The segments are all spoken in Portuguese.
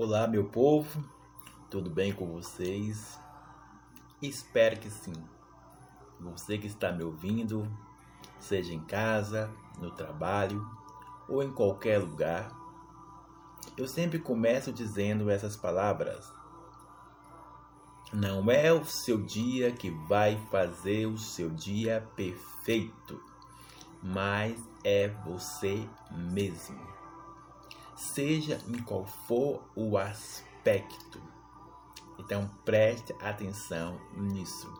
Olá, meu povo, tudo bem com vocês? Espero que sim. Você que está me ouvindo, seja em casa, no trabalho ou em qualquer lugar, eu sempre começo dizendo essas palavras. Não é o seu dia que vai fazer o seu dia perfeito, mas é você mesmo. Seja em qual for o aspecto. Então preste atenção nisso.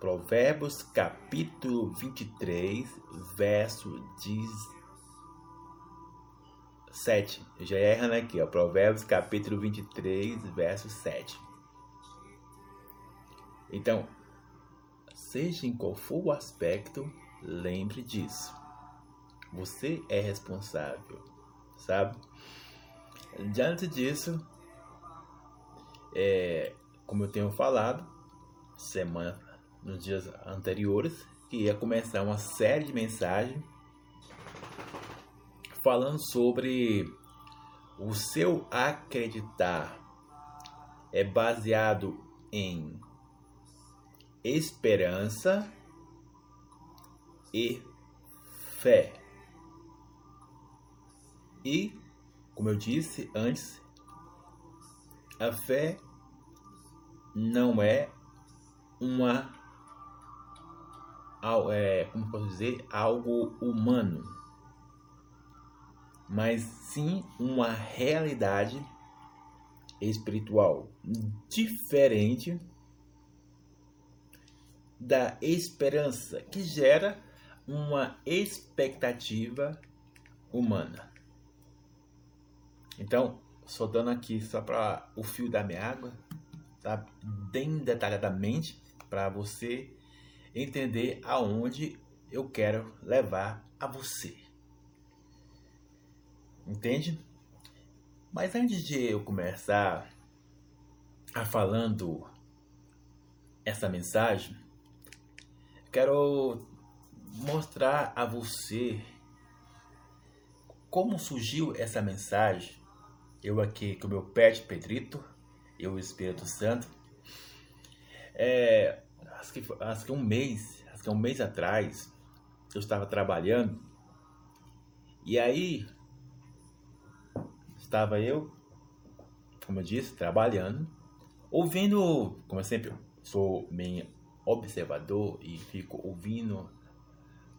Provérbios capítulo 23, verso 7. Já errando aqui, ó. Provérbios capítulo 23, verso 7. Então, seja em qual for o aspecto, lembre disso. Você é responsável, sabe? Diante disso, é, como eu tenho falado, semana nos dias anteriores, que ia começar uma série de mensagens falando sobre o seu acreditar é baseado em esperança e fé. E, como eu disse antes, a fé não é uma é, como posso dizer, algo humano, mas sim uma realidade espiritual diferente da esperança que gera uma expectativa humana. Então, só dando aqui só para o fio da minha água, tá? Bem detalhadamente para você entender aonde eu quero levar a você. Entende? Mas antes de eu começar a falando essa mensagem, quero mostrar a você como surgiu essa mensagem. Eu aqui com o meu pet Pedrito, eu o Espírito Santo. É, acho que, acho que um mês, acho que um mês atrás, eu estava trabalhando e aí estava eu, como eu disse, trabalhando, ouvindo, como eu sempre sou meio observador e fico ouvindo,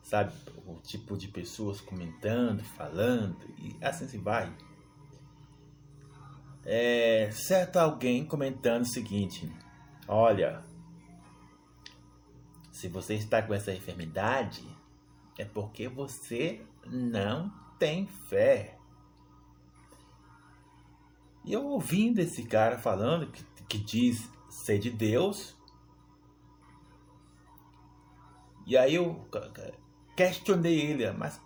sabe, o tipo de pessoas comentando, falando e assim se vai. É, certo alguém comentando o seguinte: Olha, se você está com essa enfermidade, é porque você não tem fé. E eu ouvindo esse cara falando que, que diz ser de Deus. E aí eu questionei ele, mas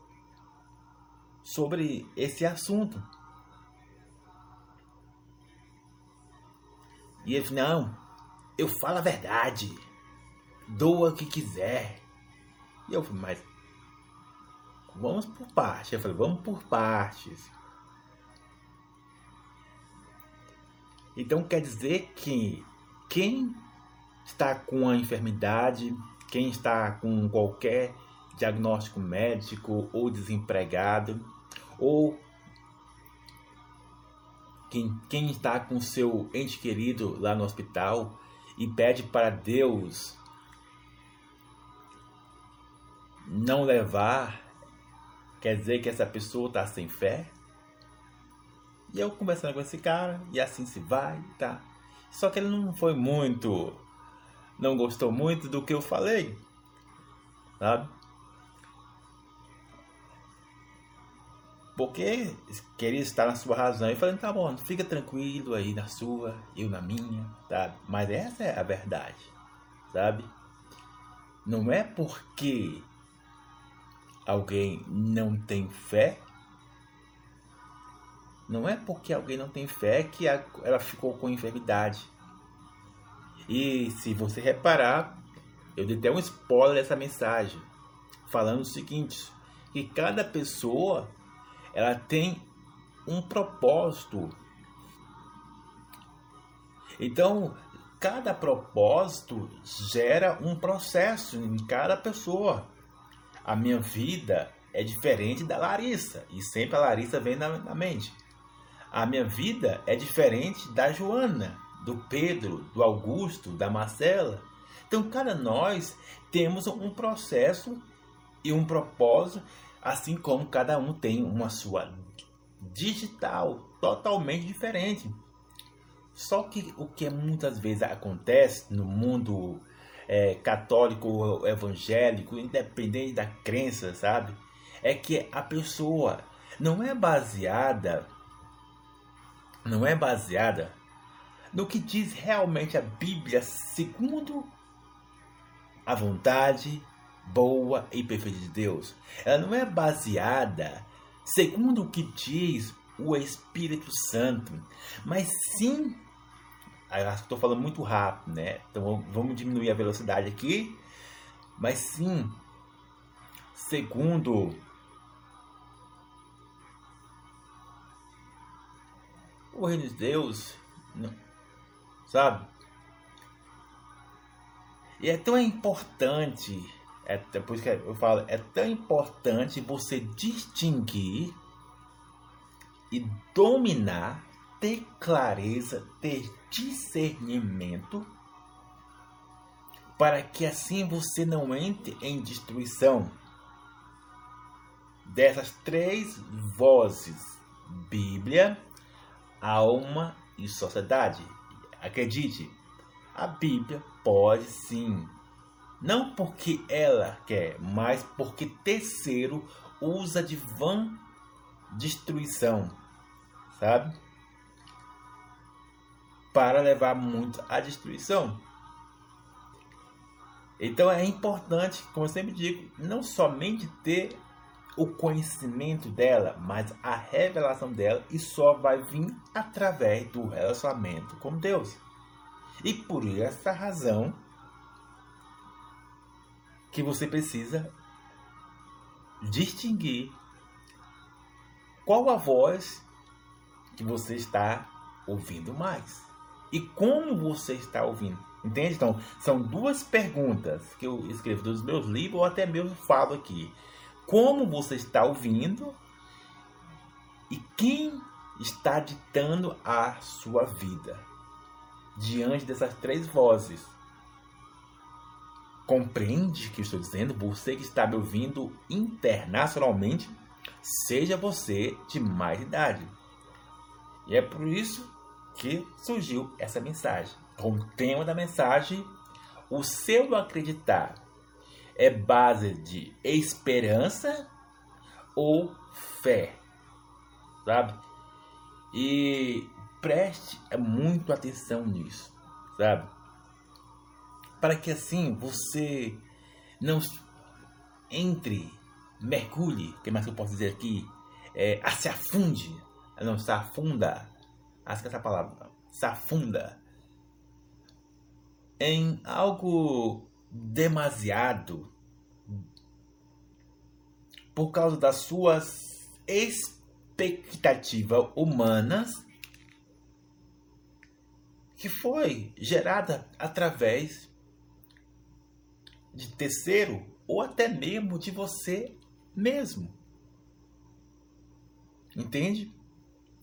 sobre esse assunto. E ele não, eu falo a verdade doa o que quiser. E eu falei, mas vamos por partes. Eu falei, vamos por partes. Então quer dizer que quem está com a enfermidade, quem está com qualquer diagnóstico médico ou desempregado, ou quem, quem está com seu ente querido lá no hospital e pede para Deus não levar, quer dizer que essa pessoa está sem fé? E eu conversando com esse cara, e assim se vai, tá? Só que ele não foi muito, não gostou muito do que eu falei, sabe? Porque queria estar na sua razão. E falei, tá bom, fica tranquilo aí na sua, eu na minha, sabe? Mas essa é a verdade, sabe? Não é porque alguém não tem fé, não é porque alguém não tem fé que ela ficou com enfermidade. E se você reparar, eu dei até um spoiler dessa mensagem, falando o seguinte, que cada pessoa ela tem um propósito. Então, cada propósito gera um processo em cada pessoa. A minha vida é diferente da Larissa, e sempre a Larissa vem na, na mente. A minha vida é diferente da Joana, do Pedro, do Augusto, da Marcela. Então, cada nós temos um processo e um propósito, assim como cada um tem uma sua digital totalmente diferente. Só que o que muitas vezes acontece no mundo é, católico evangélico, independente da crença, sabe? É que a pessoa não é baseada, não é baseada no que diz realmente a Bíblia segundo a vontade boa e perfeita de Deus. Ela não é baseada segundo o que diz o Espírito Santo, mas sim. Estou falando muito rápido, né? Então vamos diminuir a velocidade aqui. Mas sim, segundo o reino de Deus, sabe? E é tão importante é, é por isso que eu falo, é tão importante você distinguir e dominar, ter clareza, ter discernimento, para que assim você não entre em destruição. Dessas três vozes: Bíblia, alma e sociedade. Acredite, a Bíblia pode sim não porque ela quer, mas porque terceiro usa de vã destruição, sabe? Para levar muito à destruição. Então é importante, como eu sempre digo, não somente ter o conhecimento dela, mas a revelação dela e só vai vir através do relacionamento com Deus. E por essa razão, que você precisa distinguir qual a voz que você está ouvindo mais e como você está ouvindo. Entende? Então, são duas perguntas que eu escrevo dos meus livros ou até mesmo falo aqui. Como você está ouvindo e quem está ditando a sua vida diante dessas três vozes Compreende o que estou dizendo? Você que está me ouvindo internacionalmente, seja você de mais idade. E é por isso que surgiu essa mensagem. O tema da mensagem, o seu acreditar é base de esperança ou fé, sabe? E preste muito atenção nisso, sabe? Para que assim você não entre, mergulhe, que mais eu posso dizer aqui, é, se afunde, não se afunda, acho que essa palavra, se afunda em algo demasiado por causa das suas expectativas humanas que foi gerada através de terceiro ou até mesmo de você mesmo. Entende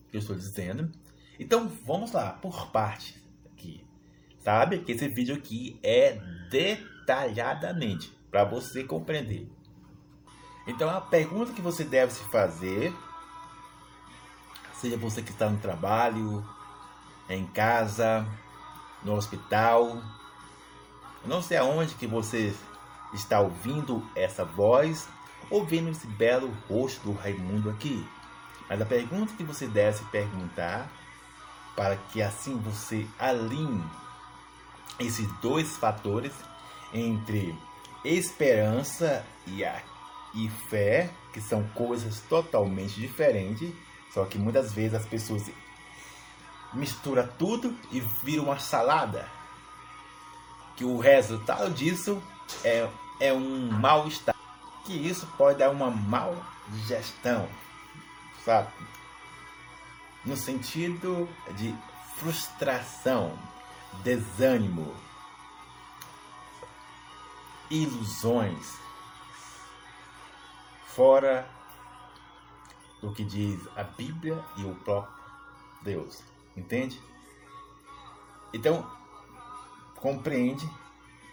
o que eu estou dizendo? Então vamos lá, por partes aqui. Sabe que esse vídeo aqui é detalhadamente para você compreender. Então a pergunta que você deve se fazer, seja você que está no trabalho, em casa, no hospital, não sei aonde que você está ouvindo essa voz ou vendo esse belo rosto do Raimundo aqui. Mas a pergunta que você deve se perguntar para que assim você alinhe esses dois fatores entre esperança e, a, e fé, que são coisas totalmente diferentes, só que muitas vezes as pessoas misturam tudo e viram uma salada que o resultado disso é, é um mal-estar. Que isso pode dar uma mal digestão, sabe? no sentido de frustração, desânimo, ilusões, fora do que diz a Bíblia e o próprio Deus. Entende? Então, compreende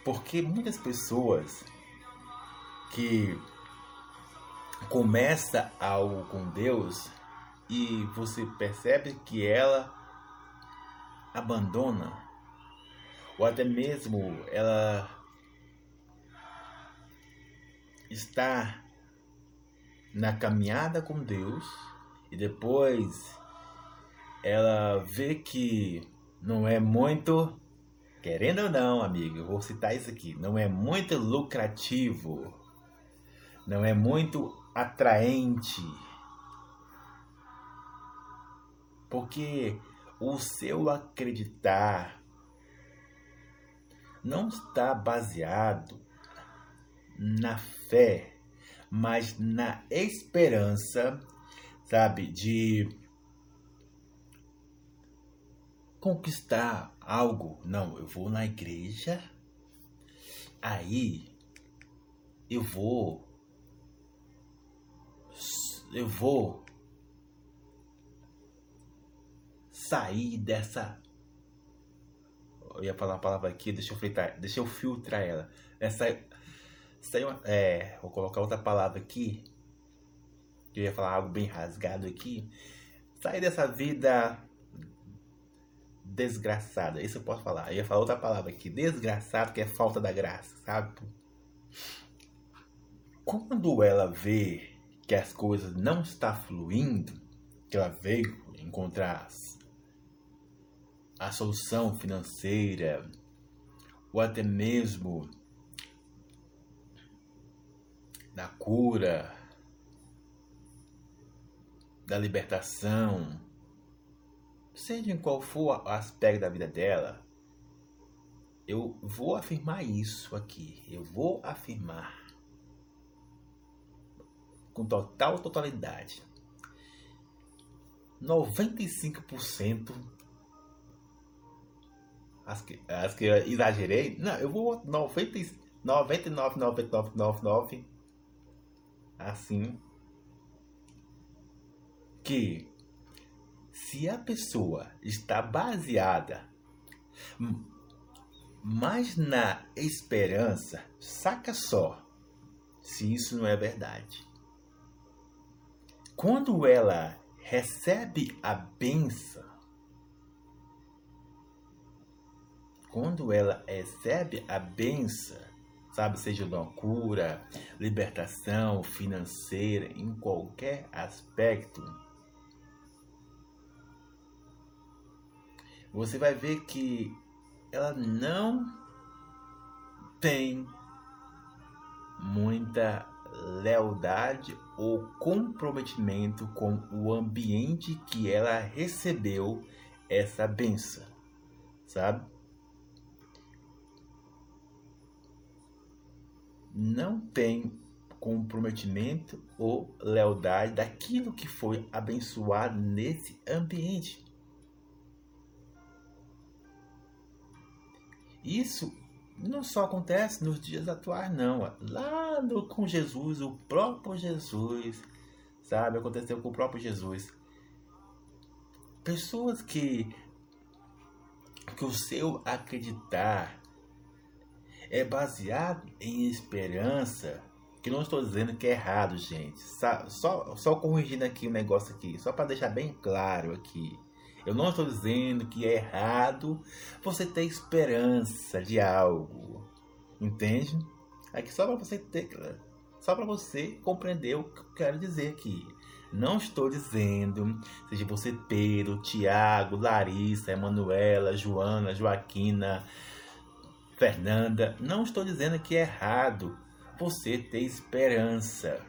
porque muitas pessoas que começa algo com Deus e você percebe que ela abandona ou até mesmo ela está na caminhada com Deus e depois ela vê que não é muito, querendo ou não, amigo, eu vou citar isso aqui, não é muito lucrativo, não é muito atraente, porque o seu acreditar não está baseado na fé mas na esperança, sabe, de conquistar algo. Não, eu vou na igreja, aí eu vou. Eu vou sair dessa. Eu ia falar uma palavra aqui, deixa eu filtrar, deixa eu filtrar ela. Essa sem, é, vou colocar outra palavra aqui. Eu ia falar algo bem rasgado aqui. Sair dessa vida desgraçada. Isso eu posso falar. Eu ia falar outra palavra aqui. Desgraçado, que é falta da graça, sabe? Quando ela vê que as coisas não estão fluindo, que ela veio encontrar a solução financeira, ou até mesmo da cura, da libertação, seja em qual for o aspecto da vida dela, eu vou afirmar isso aqui. Eu vou afirmar com total totalidade. 95% as que, as que eu exagerei, não, eu vou 90, 99, 99, 99 assim que se a pessoa está baseada mais na esperança, saca só se isso não é verdade. Quando ela recebe a benção, quando ela recebe a benção, sabe? Seja uma cura, libertação financeira, em qualquer aspecto. Você vai ver que ela não tem muita lealdade ou comprometimento com o ambiente que ela recebeu essa benção, sabe? não tem comprometimento ou lealdade daquilo que foi abençoado nesse ambiente. Isso não só acontece nos dias atuais, não. Lá no, com Jesus, o próprio Jesus, sabe? Aconteceu com o próprio Jesus. Pessoas que, que o seu acreditar é baseado em esperança. Que não estou dizendo que é errado, gente. Só, só corrigindo aqui o um negócio aqui, só para deixar bem claro aqui. Eu não estou dizendo que é errado você ter esperança de algo, entende? Aqui só para você ter, só para você compreender o que eu quero dizer aqui. Não estou dizendo, seja você Pedro, Tiago, Larissa, Emanuela, Joana, Joaquina, Fernanda, não estou dizendo que é errado você ter esperança.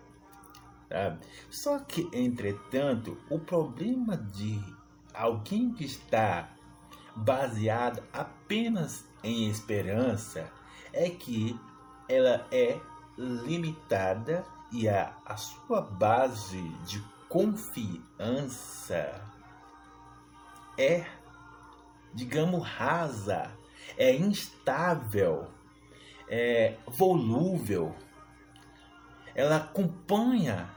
Sabe? Só que, entretanto, o problema de alguém que está baseado apenas em esperança é que ela é limitada e a, a sua base de confiança é, digamos, rasa, é instável, é volúvel. Ela acompanha,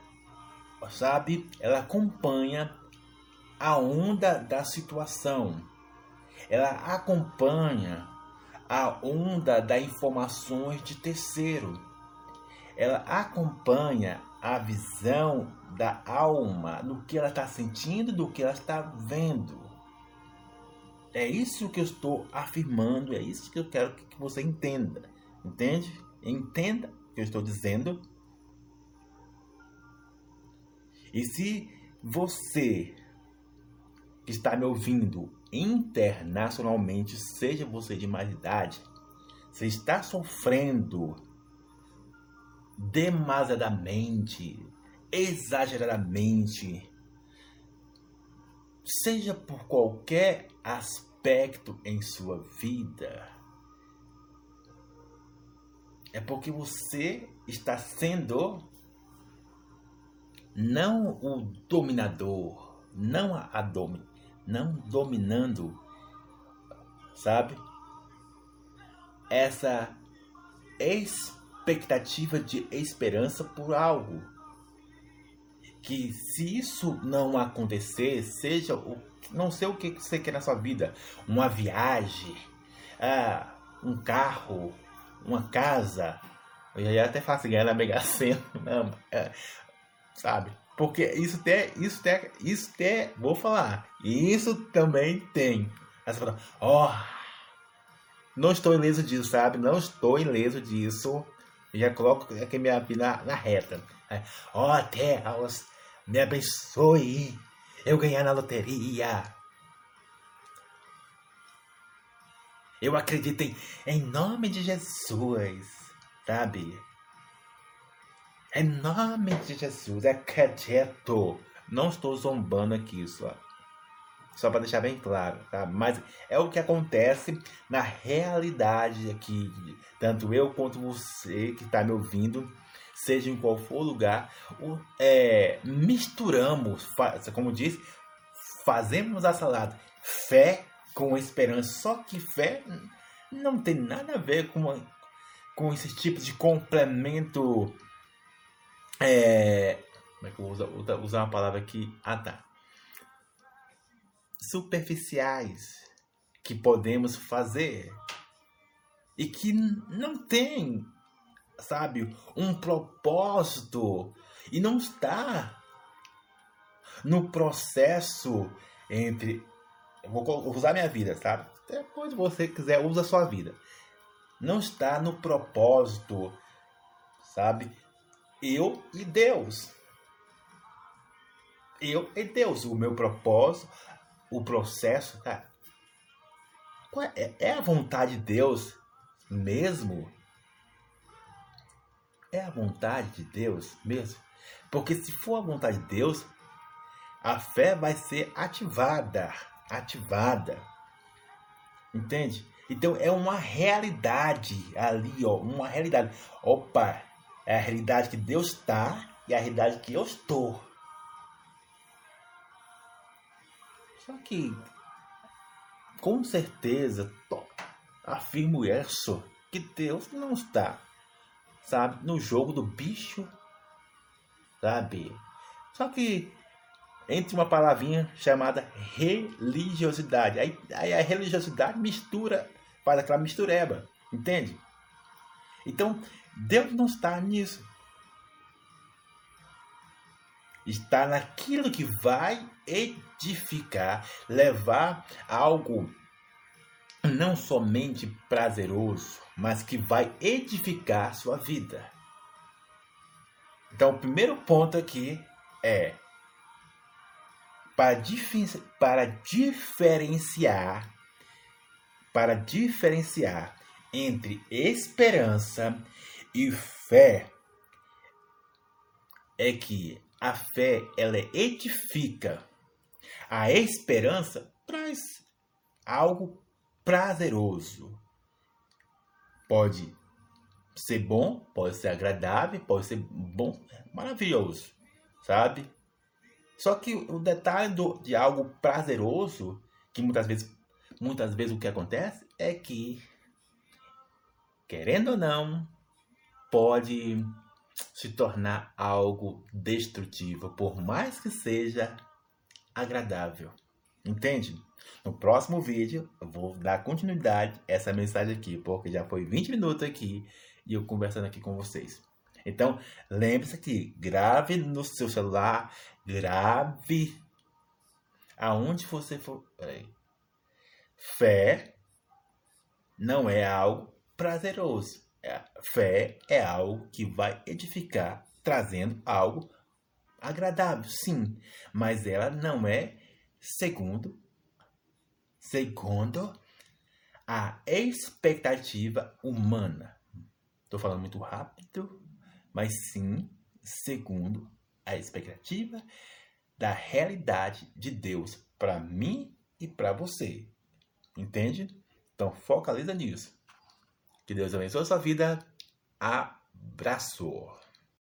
sabe? Ela acompanha a onda da situação. Ela acompanha a onda das informações de terceiro. Ela acompanha a visão da alma no que ela está sentindo, do que ela está vendo. É isso que eu estou afirmando, é isso que eu quero que você entenda. Entende? Entenda o que eu estou dizendo. E se você que está me ouvindo internacionalmente, seja você de mais idade, você está sofrendo demasiadamente, exageradamente, seja por qualquer aspecto em sua vida, é porque você está sendo não o dominador, não a, domi, não dominando, sabe? Essa expectativa de esperança por algo. Que se isso não acontecer, seja o não sei o que você quer na sua vida, uma viagem, ah, um carro, uma casa, eu já até faço ganhar na Mega Sena, não, é, sabe? Porque isso tem, isso tem, isso tem, vou falar, isso também tem. Aí você fala, ó, oh, não estou ileso disso, sabe? Não estou ileso disso. já coloco aqui minha vida na, reta. Ó, oh, Deus, me abençoe. Eu ganhar na loteria. Eu acredito em, em nome de Jesus, sabe? Em nome de Jesus, acredito. Não estou zombando aqui, só. Só para deixar bem claro, tá? Mas é o que acontece na realidade aqui. Tanto eu quanto você que está me ouvindo, seja em qual for lugar, é, misturamos, como diz, fazemos a salada fé com esperança. Só que fé não tem nada a ver com, com esse tipo de complemento é, como é que eu vou usar, uma palavra aqui? Ah, tá. Superficiais que podemos fazer e que não tem, sabe, um propósito e não está no processo entre. Eu vou usar minha vida, sabe? Depois você quiser, usa a sua vida. Não está no propósito, sabe? Eu e Deus. Eu e Deus. O meu propósito, o processo, cara. É, é a vontade de Deus mesmo? É a vontade de Deus mesmo? Porque se for a vontade de Deus, a fé vai ser ativada. Ativada. Entende? Então é uma realidade ali, ó, uma realidade. Opa, é a realidade que Deus está e a realidade que eu estou. Só que, com certeza, afirmo isso, que Deus não está, sabe, no jogo do bicho, sabe? Só que entre uma palavrinha chamada religiosidade. Aí, aí a religiosidade mistura, faz aquela mistureba, entende? Então, Deus não está nisso. Está naquilo que vai edificar, levar algo não somente prazeroso, mas que vai edificar sua vida. Então, o primeiro ponto aqui é para, para diferenciar para diferenciar entre esperança e fé é que a fé ela edifica. A esperança traz algo prazeroso. Pode ser bom, pode ser agradável, pode ser bom, maravilhoso, sabe? Só que o detalhe do, de algo prazeroso Que muitas vezes, muitas vezes o que acontece é que, querendo ou não, pode se tornar algo destrutivo, por mais que seja agradável. Entende? No próximo vídeo, eu vou dar continuidade a essa mensagem aqui, porque já foi 20 minutos aqui e eu conversando aqui com vocês. Então, lembre-se que grave no seu celular, grave aonde você for. Peraí. Fé não é algo prazeroso. É, fé é algo que vai edificar, trazendo algo agradável, sim, mas ela não é segundo segundo a expectativa humana. Estou falando muito rápido, mas sim segundo a expectativa da realidade de Deus para mim e para você. Entende? Então focaliza nisso. Que Deus abençoe a sua vida. Abraço.